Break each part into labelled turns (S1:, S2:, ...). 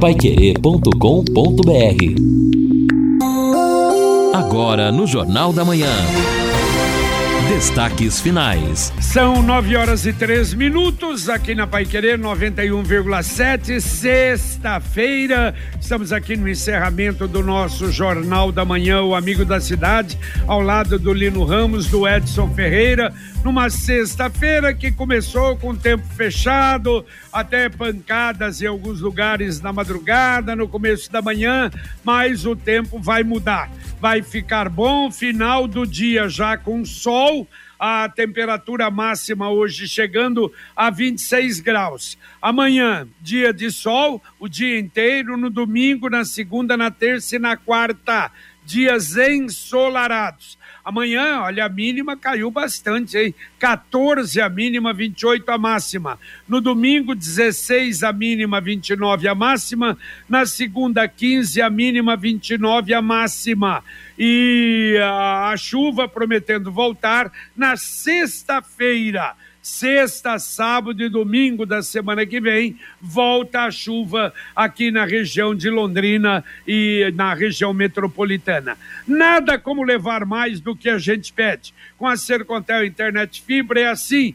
S1: Paiquerê.com.br Agora no Jornal da Manhã. Destaques finais.
S2: São nove horas e três minutos aqui na Pai Querer 91,7, sexta-feira. Estamos aqui no encerramento do nosso Jornal da Manhã, o Amigo da Cidade, ao lado do Lino Ramos, do Edson Ferreira, numa sexta-feira que começou com tempo fechado, até pancadas em alguns lugares na madrugada, no começo da manhã, mas o tempo vai mudar. Vai ficar bom, final do dia já com sol a temperatura máxima hoje chegando a 26 graus. Amanhã, dia de sol, o dia inteiro, no domingo, na segunda, na terça e na quarta, dias ensolarados. Amanhã, olha, a mínima caiu bastante, hein? 14 a mínima, 28 a máxima. No domingo, 16 a mínima, 29 a máxima. Na segunda, 15 a mínima, 29 a máxima. E a, a chuva prometendo voltar na sexta-feira sexta, sábado e domingo da semana que vem, volta a chuva aqui na região de Londrina e na região metropolitana. Nada como levar mais do que a gente pede. Com a Sercontel Internet Fibra é assim,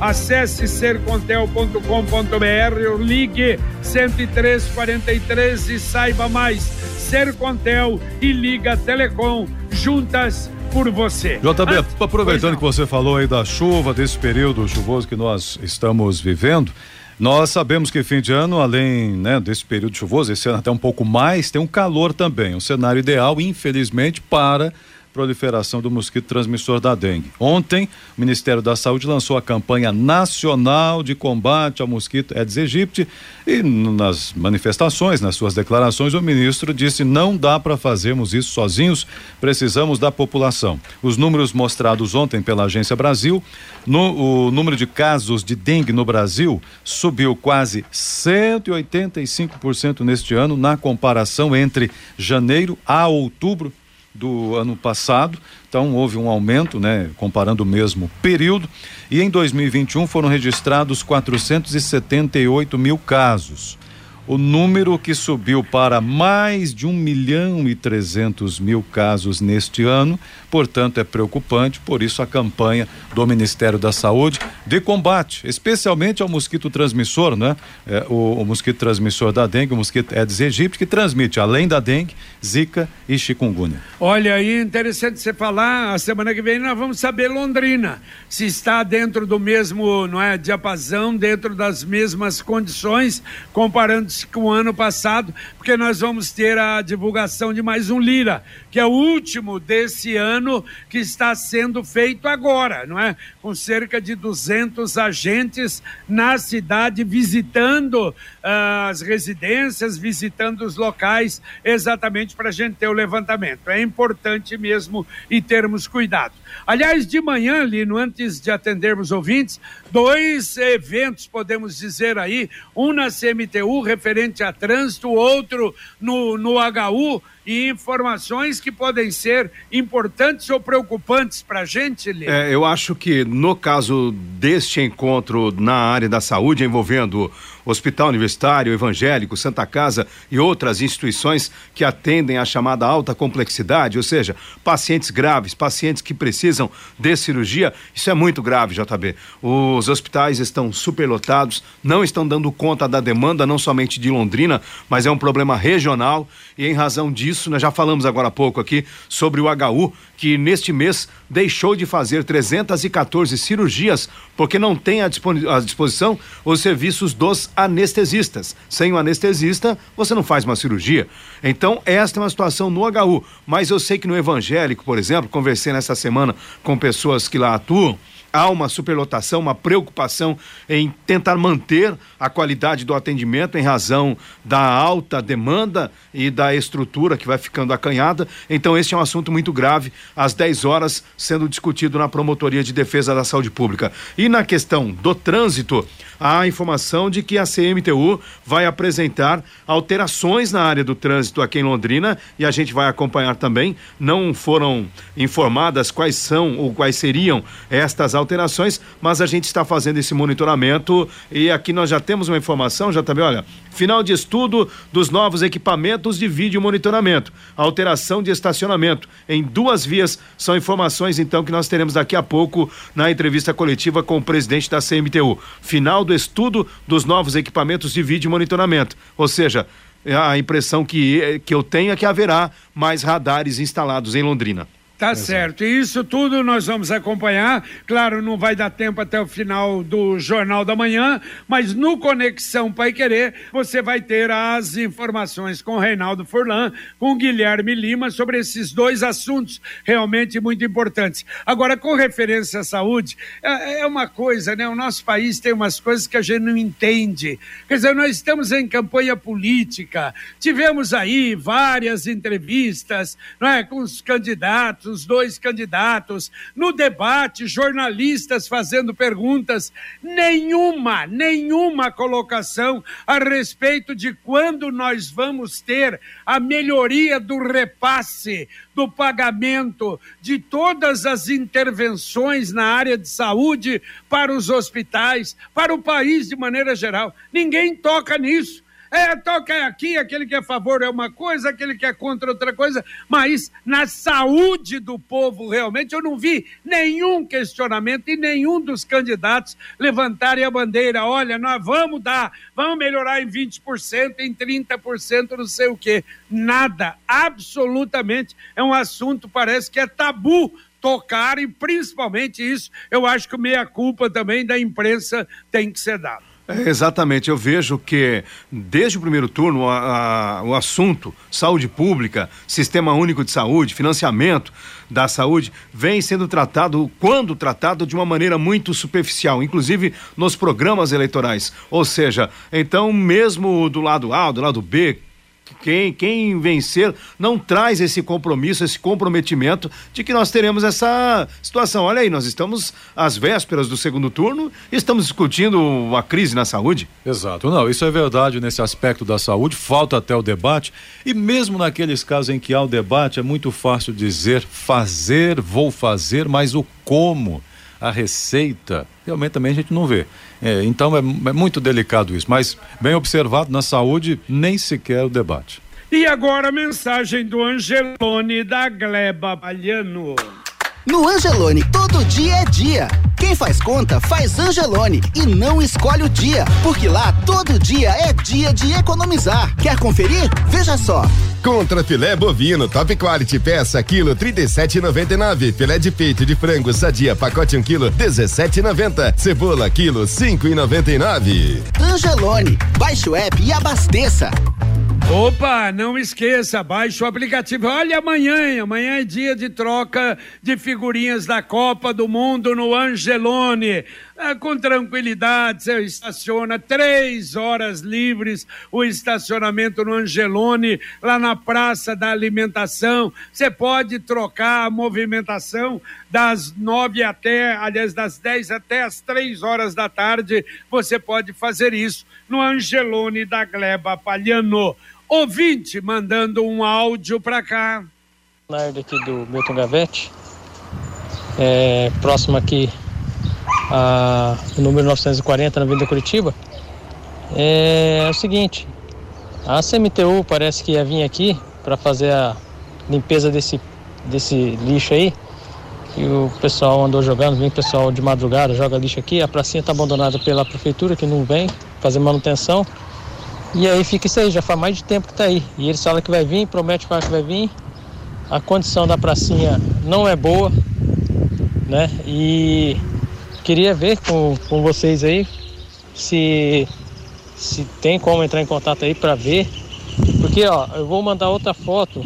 S2: Acesse sercontel.com.br ou ligue 10343 e saiba mais. Sercontel e Liga Telecom, juntas por você.
S3: JB, ah, aproveitando que você falou aí da chuva, desse período chuvoso que nós estamos vivendo, nós sabemos que fim de ano, além né, desse período chuvoso, esse ano até um pouco mais, tem um calor também. Um cenário ideal, infelizmente, para proliferação do mosquito transmissor da dengue. Ontem, o Ministério da Saúde lançou a campanha nacional de combate ao mosquito Aedes aegypti e nas manifestações, nas suas declarações, o ministro disse não dá para fazermos isso sozinhos, precisamos da população. Os números mostrados ontem pela Agência Brasil, no, o número de casos de dengue no Brasil subiu quase 185% neste ano na comparação entre janeiro a outubro do ano passado, então houve um aumento, né, comparando o mesmo período, e em 2021 foram registrados 478 mil casos. O número que subiu para mais de 1 milhão e 300 mil casos neste ano, portanto é preocupante, por isso a campanha do Ministério da Saúde de combate, especialmente ao mosquito transmissor, né? É, o, o, mosquito transmissor da dengue, o mosquito Aedes aegypti, que transmite além da dengue, zika e chikungunya.
S2: Olha aí, interessante você falar, a semana que vem nós vamos saber Londrina, se está dentro do mesmo, não é, diapasão, dentro das mesmas condições, comparando com o ano passado, porque nós vamos ter a divulgação de mais um Lira, que é o último desse ano que está sendo feito agora, não é? Com cerca de 200 agentes na cidade visitando uh, as residências, visitando os locais, exatamente para a gente ter o levantamento. É importante mesmo e termos cuidado. Aliás, de manhã, Lino, antes de atendermos ouvintes, dois eventos, podemos dizer aí, um na CMTU referente a trânsito, outro no, no HU, e informações que podem ser importantes ou preocupantes para a gente, Lino.
S4: É, eu acho que no caso deste encontro na área da saúde envolvendo Hospital Universitário, Evangélico, Santa Casa e outras instituições que atendem à chamada alta complexidade, ou seja, pacientes graves, pacientes que precisam de cirurgia. Isso é muito grave, JB. Os hospitais estão superlotados, não estão dando conta da demanda, não somente de Londrina, mas é um problema regional e em razão disso, nós já falamos agora há pouco aqui sobre o HU, que neste mês deixou de fazer 314 cirurgias porque não tem à disposição os serviços dos anestesistas. Sem o anestesista, você não faz uma cirurgia. Então, esta é uma situação no HU. Mas eu sei que no evangélico, por exemplo, conversei nessa semana com pessoas que lá atuam há uma superlotação, uma preocupação em tentar manter a qualidade do atendimento em razão da alta demanda e da estrutura que vai ficando acanhada. Então, este é um assunto muito grave, às 10 horas, sendo discutido na Promotoria de Defesa da Saúde Pública. E na questão do trânsito, há a informação de que a CMTU vai apresentar alterações na área do trânsito aqui em Londrina e a gente vai acompanhar também. Não foram informadas quais são ou quais seriam estas alterações, mas a gente está fazendo esse monitoramento e aqui nós já temos uma informação, já também, olha, final de estudo dos novos equipamentos de vídeo monitoramento, alteração de estacionamento em duas vias, são informações então que nós teremos daqui a pouco na entrevista coletiva com o presidente da CMTU. Final do estudo dos novos equipamentos de vídeo monitoramento, ou seja, a impressão que, que eu tenho é que haverá mais radares instalados em Londrina.
S2: Tá Exato. certo. E isso tudo nós vamos acompanhar. Claro, não vai dar tempo até o final do Jornal da Manhã, mas no Conexão Pai Querer você vai ter as informações com Reinaldo Furlan, com Guilherme Lima sobre esses dois assuntos realmente muito importantes. Agora, com referência à saúde, é, é uma coisa, né? O nosso país tem umas coisas que a gente não entende. Quer dizer, nós estamos em campanha política, tivemos aí várias entrevistas, não é, com os candidatos os dois candidatos, no debate, jornalistas fazendo perguntas, nenhuma, nenhuma colocação a respeito de quando nós vamos ter a melhoria do repasse, do pagamento de todas as intervenções na área de saúde para os hospitais, para o país de maneira geral. Ninguém toca nisso. É, toca aqui, aquele que é a favor é uma coisa, aquele que é contra outra coisa, mas na saúde do povo, realmente, eu não vi nenhum questionamento e nenhum dos candidatos levantarem a bandeira. Olha, nós vamos dar, vamos melhorar em 20%, em 30%, não sei o quê. Nada, absolutamente. É um assunto, parece que é tabu tocar e principalmente isso, eu acho que meia-culpa também da imprensa tem que ser dado.
S4: É, exatamente, eu vejo que desde o primeiro turno a, a, o assunto saúde pública, sistema único de saúde, financiamento da saúde vem sendo tratado, quando tratado, de uma maneira muito superficial, inclusive nos programas eleitorais. Ou seja, então mesmo do lado A, do lado B, quem, quem vencer não traz esse compromisso, esse comprometimento de que nós teremos essa situação. Olha aí, nós estamos às vésperas do segundo turno e estamos discutindo a crise na saúde.
S3: Exato. Não, isso é verdade nesse aspecto da saúde, falta até o debate. E mesmo naqueles casos em que há o debate, é muito fácil dizer fazer, vou fazer, mas o como a receita, realmente também a gente não vê. É, então é, é muito delicado isso, mas bem observado na saúde, nem sequer o debate.
S2: E agora a mensagem do Angelone da Gleba Balhano.
S5: No Angelone, todo dia é dia. Quem faz conta, faz Angelone e não escolhe o dia, porque lá todo dia é dia de economizar. Quer conferir? Veja só.
S6: Contra filé bovino top quality peça quilo 37,99. Filé de peito de frango sadia pacote 1 um quilo 17,90. Cebola quilo 5,99.
S5: Angelone, baixe o app e abasteça.
S2: Opa, não esqueça, baixe o aplicativo. Olha amanhã, amanhã é dia de troca de figurinhas da Copa do Mundo no Angelone. É, com tranquilidade, você estaciona três horas livres o estacionamento no Angelone, lá na Praça da Alimentação. Você pode trocar a movimentação das nove até, aliás, das dez até as três horas da tarde. Você pode fazer isso no Angelone da Gleba Palhano. Ouvinte mandando um áudio para cá.
S7: Leonardo aqui do Milton Gavete, é, próximo aqui a o número 940 na Avenida Curitiba. É, é o seguinte, a CMTU parece que ia vir aqui para fazer a limpeza desse, desse lixo aí. E o pessoal andou jogando, vem pessoal de madrugada, joga lixo aqui, a pracinha está abandonada pela prefeitura que não vem fazer manutenção. E aí fica isso aí, já faz mais de tempo que está aí. E eles falam que vai vir, promete que vai vir. A condição da pracinha não é boa, né? E queria ver com, com vocês aí se, se tem como entrar em contato aí para ver. Porque ó, eu vou mandar outra foto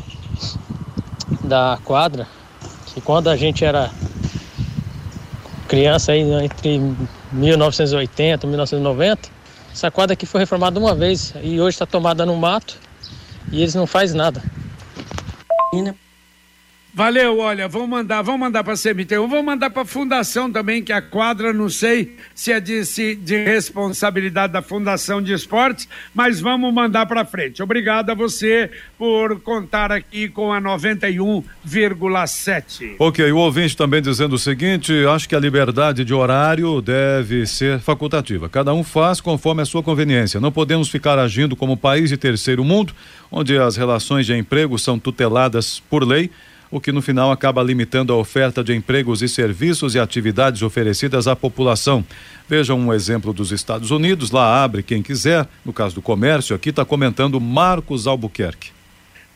S7: da quadra, que quando a gente era criança aí entre 1980 e 1990. Essa quadra aqui foi reformada uma vez e hoje está tomada no mato e eles não fazem nada.
S2: Valeu, olha, vamos mandar, vamos mandar para a CMTU, vamos mandar para a Fundação também, que a quadra, não sei se é de, se, de responsabilidade da Fundação de Esportes, mas vamos mandar para frente. Obrigado a você por contar aqui com a 91,7.
S3: Ok, o ouvinte também dizendo o seguinte: acho que a liberdade de horário deve ser facultativa. Cada um faz conforme a sua conveniência. Não podemos ficar agindo como país de terceiro mundo, onde as relações de emprego são tuteladas por lei o que no final acaba limitando a oferta de empregos e serviços e atividades oferecidas à população. Veja um exemplo dos Estados Unidos, lá abre quem quiser, no caso do comércio, aqui está comentando Marcos Albuquerque.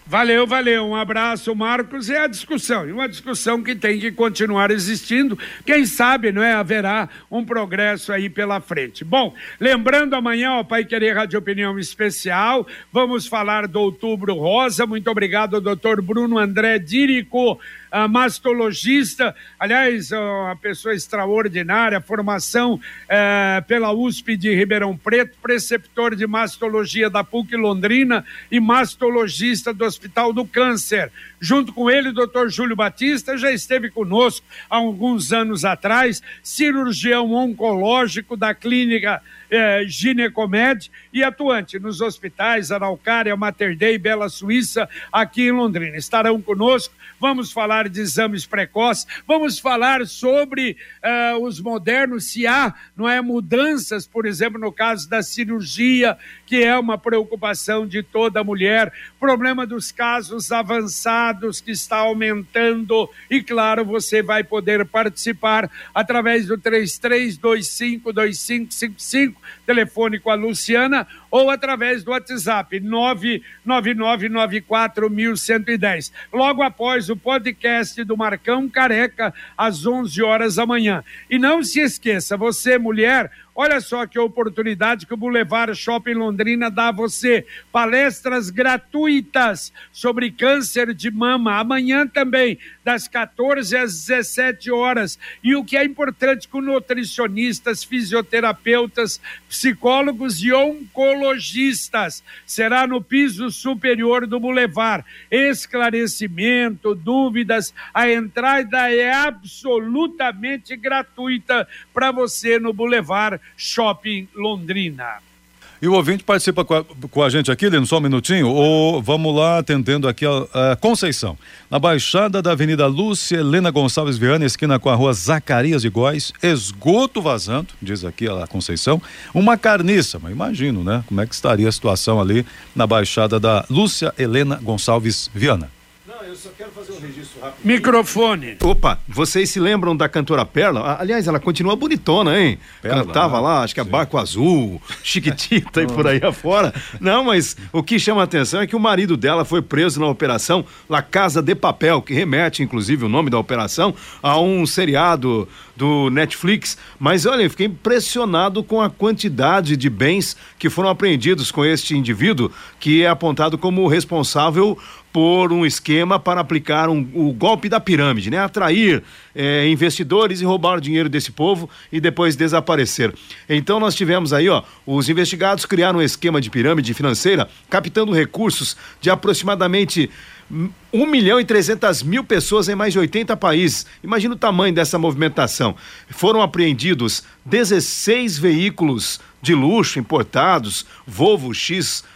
S2: Valeu, valeu. Um abraço, Marcos. É a discussão, e uma discussão que tem que continuar existindo. Quem sabe, não é? Haverá um progresso aí pela frente. Bom, lembrando amanhã, o Pai Querer Rádio Opinião Especial, vamos falar do Outubro Rosa. Muito obrigado, doutor Bruno André Dirico uh, mastologista, aliás, uma pessoa extraordinária, formação uh, pela USP de Ribeirão Preto, preceptor de mastologia da PUC Londrina e mastologista do Hospital do Câncer. Junto com ele, o doutor Júlio Batista já esteve conosco há alguns anos atrás, cirurgião oncológico da clínica eh, Ginecomed e atuante nos hospitais Araucária, Mater Dei, Bela Suíça, aqui em Londrina. Estarão conosco vamos falar de exames precoces, vamos falar sobre uh, os modernos, se há não é, mudanças, por exemplo, no caso da cirurgia, que é uma preocupação de toda mulher, problema dos casos avançados que está aumentando, e claro, você vai poder participar através do 33252555, telefone com a Luciana, ou através do WhatsApp 99994110. Logo após o podcast do Marcão Careca, às 11 horas da manhã. E não se esqueça, você, mulher, Olha só que oportunidade que o Boulevard Shopping Londrina dá a você. Palestras gratuitas sobre câncer de mama. Amanhã também, das 14 às 17 horas. E o que é importante com nutricionistas, fisioterapeutas, psicólogos e oncologistas. Será no piso superior do Boulevard. Esclarecimento, dúvidas. A entrada é absolutamente gratuita para você no Boulevard Shopping Londrina.
S3: E o ouvinte participa com a, com a gente aqui, Lino, só um minutinho, ou vamos lá atendendo aqui a, a, Conceição. Na Baixada da Avenida Lúcia Helena Gonçalves Viana, esquina com a rua Zacarias de esgoto vazando, diz aqui a Conceição, uma carniça, mas imagino, né? Como é que estaria a situação ali na Baixada da Lúcia Helena Gonçalves Viana.
S2: Eu só quero fazer um registro rápido. Microfone.
S4: Opa, vocês se lembram da cantora Perla? Aliás, ela continua bonitona, hein? Perla, Cantava lá, acho que é Barco Azul, Chiquitita e por aí afora. Não, mas o que chama a atenção é que o marido dela foi preso na operação La Casa de Papel, que remete, inclusive, o nome da operação a um seriado do Netflix. Mas olha, eu fiquei impressionado com a quantidade de bens que foram apreendidos com este indivíduo, que é apontado como responsável por um esquema para aplicar um, o golpe da pirâmide, né? Atrair é, investidores e roubar o dinheiro desse povo e depois desaparecer. Então nós tivemos aí, ó, os investigados criaram um esquema de pirâmide financeira, captando recursos de aproximadamente 1 milhão e 300 mil pessoas em mais de 80 países. Imagina o tamanho dessa movimentação. Foram apreendidos 16 veículos de luxo importados, Volvo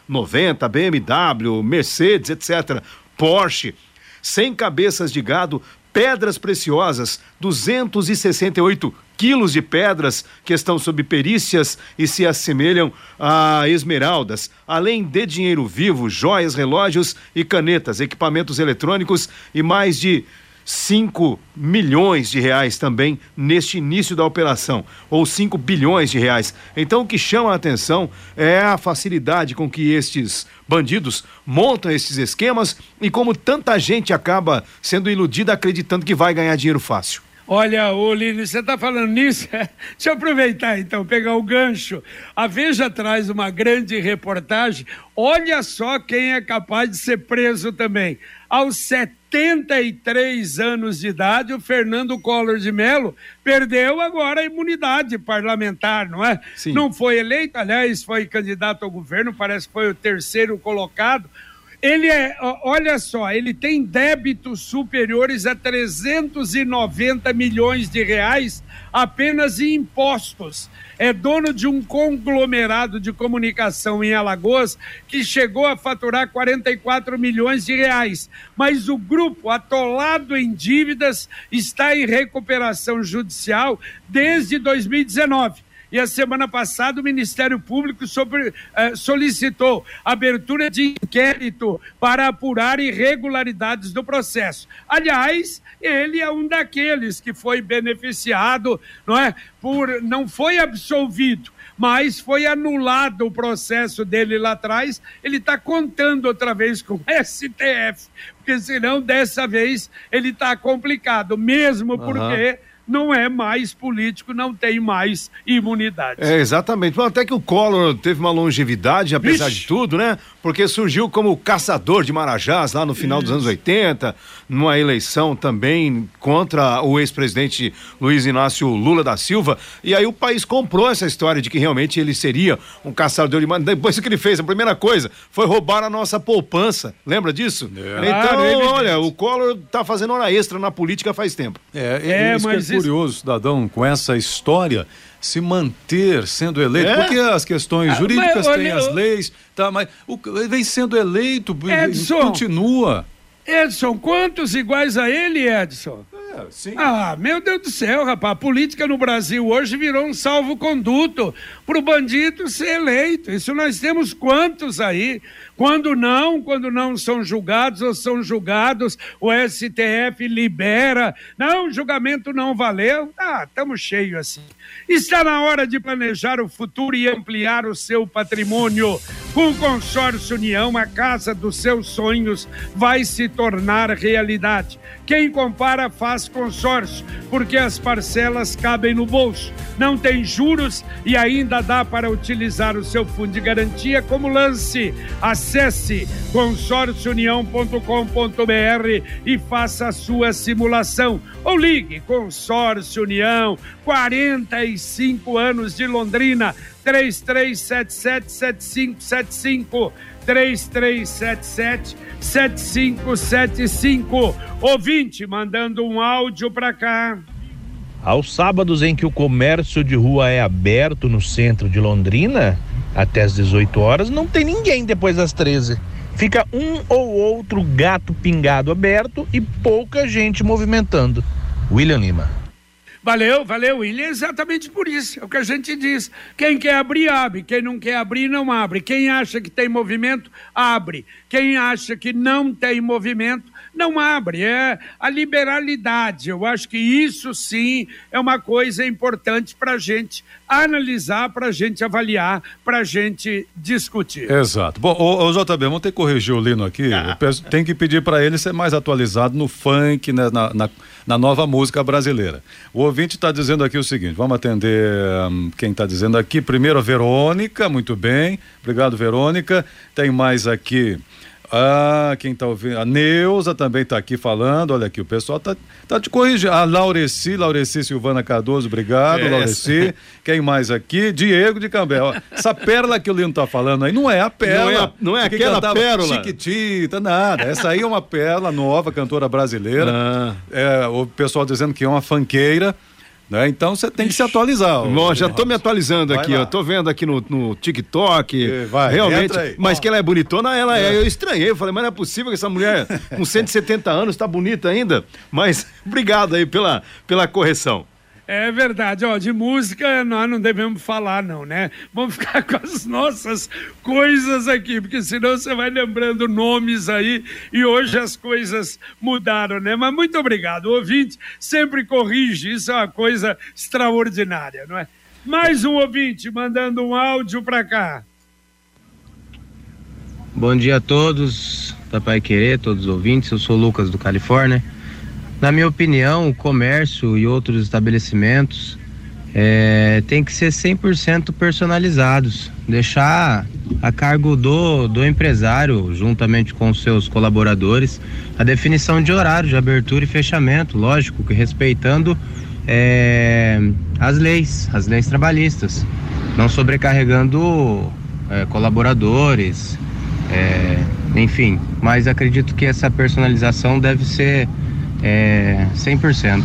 S4: X90, BMW, Mercedes, etc., Porsche, 100 cabeças de gado, pedras preciosas, 268 quilos de pedras que estão sob perícias e se assemelham a esmeraldas, além de dinheiro vivo, joias, relógios e canetas, equipamentos eletrônicos e mais de 5 milhões de reais também neste início da operação, ou 5 bilhões de reais. Então o que chama a atenção é a facilidade com que estes bandidos montam esses esquemas e como tanta gente acaba sendo iludida acreditando que vai ganhar dinheiro fácil.
S2: Olha, Oline, você está falando nisso? Deixa eu aproveitar então, pegar o gancho. A Veja traz uma grande reportagem. Olha só quem é capaz de ser preso também. Aos 73 anos de idade, o Fernando Collor de Mello perdeu agora a imunidade parlamentar, não é?
S4: Sim.
S2: Não foi eleito, aliás, foi candidato ao governo, parece que foi o terceiro colocado. Ele é, olha só, ele tem débitos superiores a 390 milhões de reais apenas em impostos. É dono de um conglomerado de comunicação em Alagoas que chegou a faturar 44 milhões de reais. Mas o grupo, atolado em dívidas, está em recuperação judicial desde 2019. E a semana passada o Ministério Público sobre, eh, solicitou abertura de inquérito para apurar irregularidades do processo. Aliás, ele é um daqueles que foi beneficiado, não é? Por não foi absolvido, mas foi anulado o processo dele lá atrás. Ele está contando outra vez com o STF, porque senão dessa vez ele está complicado, mesmo porque não é mais político, não tem mais imunidade.
S4: É, exatamente. Bom, até que o Collor teve uma longevidade, apesar
S2: Vixe.
S4: de tudo, né? Porque surgiu como caçador de Marajás lá no final dos anos 80, numa eleição também contra o ex-presidente Luiz Inácio Lula da Silva. E aí o país comprou essa história de que realmente ele seria um caçador de Marajás. Depois o que ele fez, a primeira coisa foi roubar a nossa poupança. Lembra disso? Então,
S2: Claro, é evidente.
S4: olha, o Collor tá fazendo hora extra na política faz tempo.
S3: É,
S2: É,
S3: isso
S2: mas
S3: que é
S2: isso-
S3: curioso, cidadão, com essa história se manter sendo eleito,
S4: É?
S3: porque as questões
S2: Ah,
S3: jurídicas
S2: mas,
S3: têm
S2: olha,
S3: as leis, tá, mas o, ele vem sendo eleito e
S2: Edson.
S3: continua.
S2: Edson, quantos iguais a ele, Edson?
S3: É, sim.
S2: Ah, meu Deus do céu, rapaz. A política no Brasil hoje virou um salvo-conduto para o bandido ser eleito. Isso nós temos quantos aí? Quando não, quando não são julgados ou são julgados, o STF libera. Não, julgamento não valeu. Ah, estamos cheios assim. Está na hora de planejar o futuro e ampliar o seu patrimônio. Com o Consórcio União, a casa dos seus sonhos vai se tornar realidade. Quem compara faz consórcio, porque as parcelas cabem no bolso. Não tem juros e ainda dá para utilizar o seu fundo de garantia como lance. Acesse consórciounião.com.br e faça a sua simulação. Ou ligue Consórcio União, 45 anos de Londrina, 33777575. 3377-7575. Ouvinte mandando um áudio para cá.
S8: Aos sábados em que o comércio de rua é aberto no centro de Londrina, até às 18 horas, não tem ninguém depois das 13. Fica um ou outro gato pingado aberto e pouca gente movimentando. William Lima.
S2: Valeu, valeu, William. Exatamente por isso. É o que a gente diz. Quem quer abrir, abre. Quem não quer abrir, não abre. Quem acha que tem movimento, abre. Quem acha que não tem movimento, não abre. É a liberalidade. Eu acho que isso sim é uma coisa importante para a gente analisar, para a gente avaliar, para a gente discutir.
S3: Exato. Bom, ô, ô, JB, vamos ter que corrigir o Lino aqui. Eu peço- tem que pedir para ele ser mais atualizado no funk, né, na, na, na nova música brasileira. O ouvinte está dizendo aqui o seguinte: vamos atender hum, quem está dizendo aqui. Primeiro a Verônica, muito bem. Obrigado, Verônica. Tem mais aqui. Ah, quem tá ouvindo? A Neuza também tá aqui falando. Olha aqui, o pessoal tá, tá te corrigindo. A Laureci, Laureci Silvana Cardoso, obrigado,
S4: É,
S3: Laureci. Quem mais aqui? Diego de Cambé. Ó, Essa pérola que o Lino tá falando aí não é a pérola.
S4: Não é a- não é
S3: que
S4: aquela pérola.
S3: Chiquitita, nada. Essa aí é uma pérola nova, cantora brasileira.
S4: Ah.
S3: É, o pessoal dizendo que é uma fanqueira. Né? Então você tem que se atualizar.
S4: Bom, já tô me atualizando
S3: Vai
S4: aqui,
S3: lá.
S4: ó. Tô vendo aqui no, no TikTok.
S3: É, vai,
S4: realmente. Mas que ela é bonitona, ela é. Eu estranhei. Eu falei, mas não é possível que essa mulher com 170 anos tá bonita ainda. Mas obrigado aí pela, pela correção.
S2: É verdade, ó, de música nós não devemos falar não, né? Vamos ficar com as nossas coisas aqui, porque senão você vai lembrando nomes aí e hoje as coisas mudaram, né? Mas muito obrigado, o ouvinte sempre corrige, isso é uma coisa extraordinária, não é? Mais um ouvinte mandando um áudio para cá.
S9: Bom dia a todos da Pai Querer, todos os ouvintes. Eu sou o Lucas do Califórnia. Na minha opinião, o comércio e outros estabelecimentos é, tem que ser 100% personalizados, deixar a cargo do, do empresário, juntamente com seus colaboradores, a definição de horário de abertura e fechamento, lógico que respeitando é, as leis, as leis trabalhistas, não sobrecarregando é, colaboradores, é, enfim, mas acredito que essa personalização deve ser é, 100%.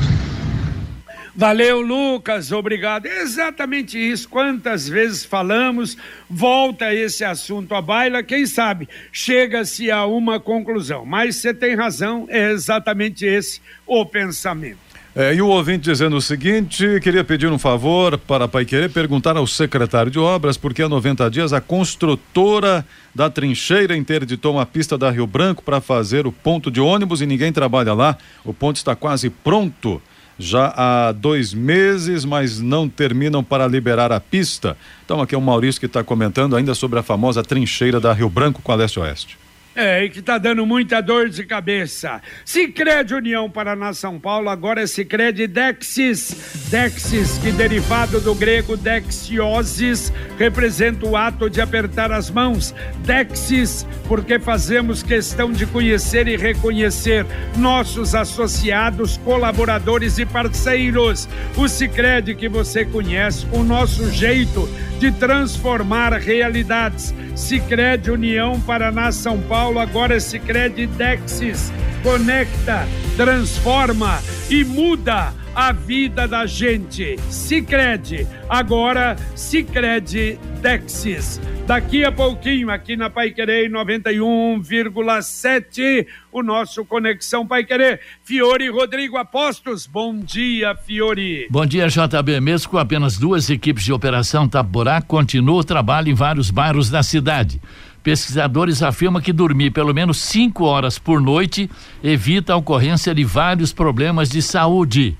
S2: Valeu, Lucas, obrigado. É exatamente isso. Quantas vezes falamos, volta esse assunto à baila, quem sabe chega-se a uma conclusão. Mas você tem razão, é exatamente esse o pensamento.
S3: É, e o ouvinte dizendo o seguinte: queria pedir um favor para Pai Querer perguntar ao secretário de obras, porque há 90 dias a construtora da trincheira interditou uma pista da Rio Branco para fazer o ponto de ônibus e ninguém trabalha lá. O ponto está quase pronto já há dois meses, mas não terminam para liberar a pista. Então, aqui é o Maurício que está comentando ainda sobre a famosa trincheira da Rio Branco com a leste-oeste.
S2: É, e que tá dando muita dor de cabeça. Sicredi União Paraná São Paulo, agora é Sicredi Dexis. Dexis, que derivado do grego dexiosis, representa o ato de apertar as mãos. Dexis, porque fazemos questão de conhecer e reconhecer nossos associados, colaboradores e parceiros. O Sicredi que você conhece, o nosso jeito de transformar realidades. Sicredi União Paraná São Paulo, agora é Sicredi Dexis. Conecta, transforma e muda a vida da gente. Sicredi, agora Sicredi Dexis. Daqui a pouquinho, aqui na Pai Querer 91,7, o nosso Conexão Pai Querer. Fiore Rodrigo Apostos, bom dia, Fiore.
S10: Bom dia, JB. Mesmo com apenas duas equipes de operação Taborá, continua o trabalho em vários bairros da cidade. Pesquisadores afirmam que dormir pelo menos cinco horas por noite evita a ocorrência de vários problemas de saúde.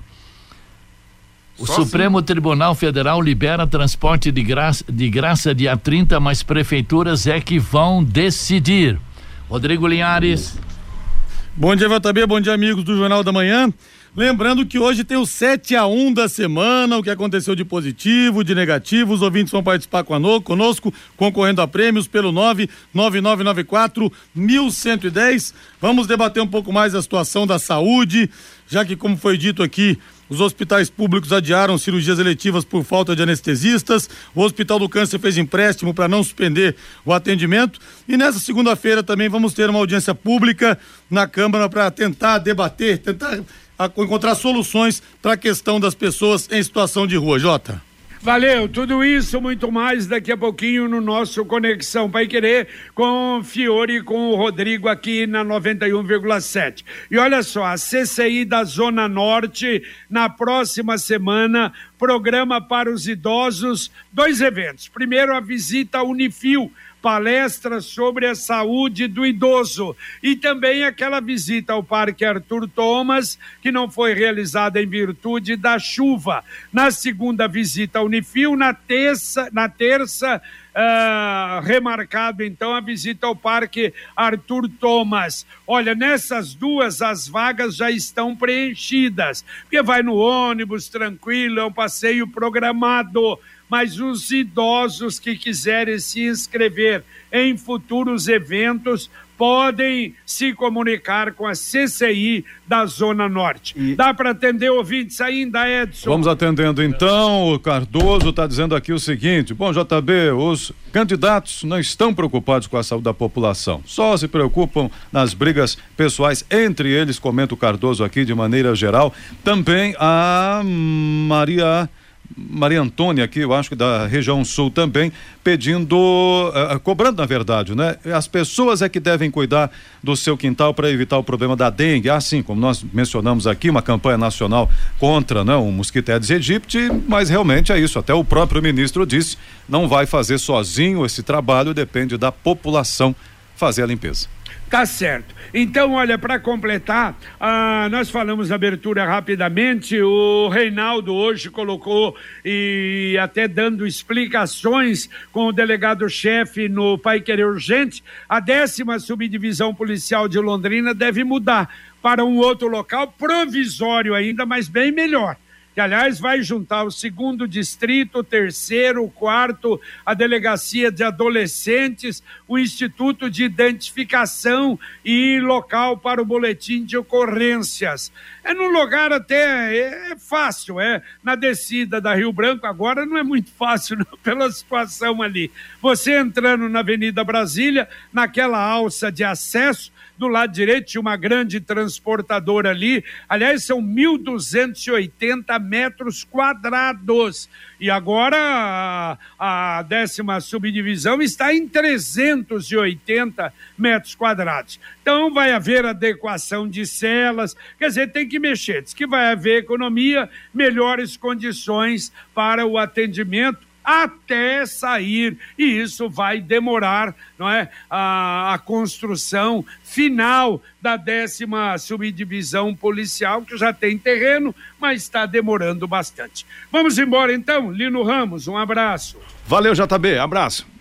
S10: O Só Supremo assim. Tribunal Federal libera transporte de graça, de graça dia 30, mas prefeituras é que vão decidir. Rodrigo Linhares.
S11: Bom dia, JB, bom dia, amigos do Jornal da Manhã. Lembrando que hoje tem o 7 a 1 da semana, o que aconteceu de positivo, de negativo. Os ouvintes vão participar conosco, concorrendo a prêmios pelo 99994 1110. Vamos debater um pouco mais a situação da saúde, já que, como foi dito aqui, os hospitais públicos adiaram cirurgias eletivas por falta de anestesistas. O Hospital do Câncer fez empréstimo para não suspender o atendimento. E nessa segunda-feira também vamos ter uma audiência pública na Câmara para tentar debater, tentar encontrar soluções para a questão das pessoas em situação de rua. Jota.
S2: Valeu, tudo isso, muito mais daqui a pouquinho no nosso Conexão Pai Querer com Fiore e com o Rodrigo aqui na 91,7. E olha só, a CCI da Zona Norte, na próxima semana, programa para os idosos dois eventos. Primeiro, a visita Unifil palestra sobre a saúde do idoso e também aquela visita ao Parque Arthur Thomas, que não foi realizada em virtude da chuva. Na segunda visita ao Unifil, na terça, na terça Uh, remarcado então a visita ao Parque Arthur Thomas. Olha, nessas duas as vagas já estão preenchidas, porque vai no ônibus tranquilo, é um passeio programado mas os idosos que quiserem se inscrever em futuros eventos podem se comunicar com a CCI da Zona Norte. E... Dá para atender ouvintes ainda, Edson?
S3: Vamos atendendo então. O Cardoso está dizendo aqui o seguinte: bom, JB, os candidatos não estão preocupados com a saúde da população, só se preocupam nas brigas pessoais entre eles, comenta o Cardoso aqui de maneira geral. Também a Maria. Maria Antônia aqui, eu acho que da região sul também, pedindo, uh, cobrando na verdade, né? As pessoas é que devem cuidar do seu quintal para evitar o problema da dengue. Assim, como nós mencionamos aqui, uma campanha nacional contra né, o mosquito Aedes aegypti, mas realmente é isso. Até o próprio ministro disse, não vai fazer sozinho esse trabalho, depende da população fazer a limpeza.
S2: Tá certo. Então, olha, para completar, ah, nós falamos abertura rapidamente, o Reinaldo hoje colocou e até dando explicações com o delegado-chefe no Pai Querer Urgente, a décima subdivisão policial de Londrina deve mudar para um outro local provisório ainda, mas bem melhor que aliás vai juntar o segundo distrito, o terceiro, o quarto, a delegacia de adolescentes, o Instituto de Identificação e local para o boletim de ocorrências. É num lugar até é, é fácil, é na descida da Rio Branco, agora não é muito fácil não, pela situação ali. Você entrando na Avenida Brasília, naquela alça de acesso, do lado direito tinha uma grande transportadora ali. Aliás, são 1.280 metros quadrados. E agora a, a décima subdivisão está em 380 metros quadrados. Então vai haver adequação de celas, quer dizer, tem que mexer. Diz que vai haver economia, melhores condições para o atendimento até sair e isso vai demorar, não é, a, a construção final da décima subdivisão policial que já tem terreno, mas está demorando bastante. Vamos embora então, Lino Ramos, um abraço.
S4: Valeu JB, abraço.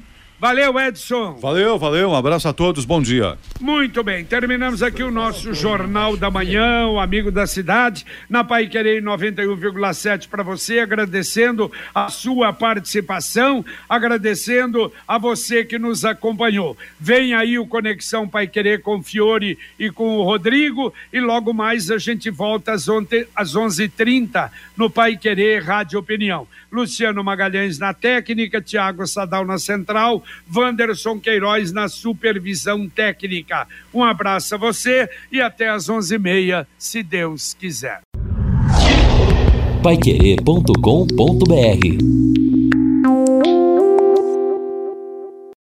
S2: Valeu, Edson.
S3: Valeu, valeu. Um abraço a todos. Bom dia.
S2: Muito bem. Terminamos aqui o nosso Jornal da Manhã, o Amigo da Cidade, na Pai Querer 91,7 para você, agradecendo a sua participação, agradecendo a você que nos acompanhou. Vem aí o Conexão Pai Querer com o Fiore e com o Rodrigo, e logo mais a gente volta às, às 11h30 no Pai Querer Rádio Opinião. Luciano Magalhães na técnica, Tiago Sadal na central, Wanderson Queiroz na supervisão técnica. Um abraço a você e até às onze e meia, se Deus quiser.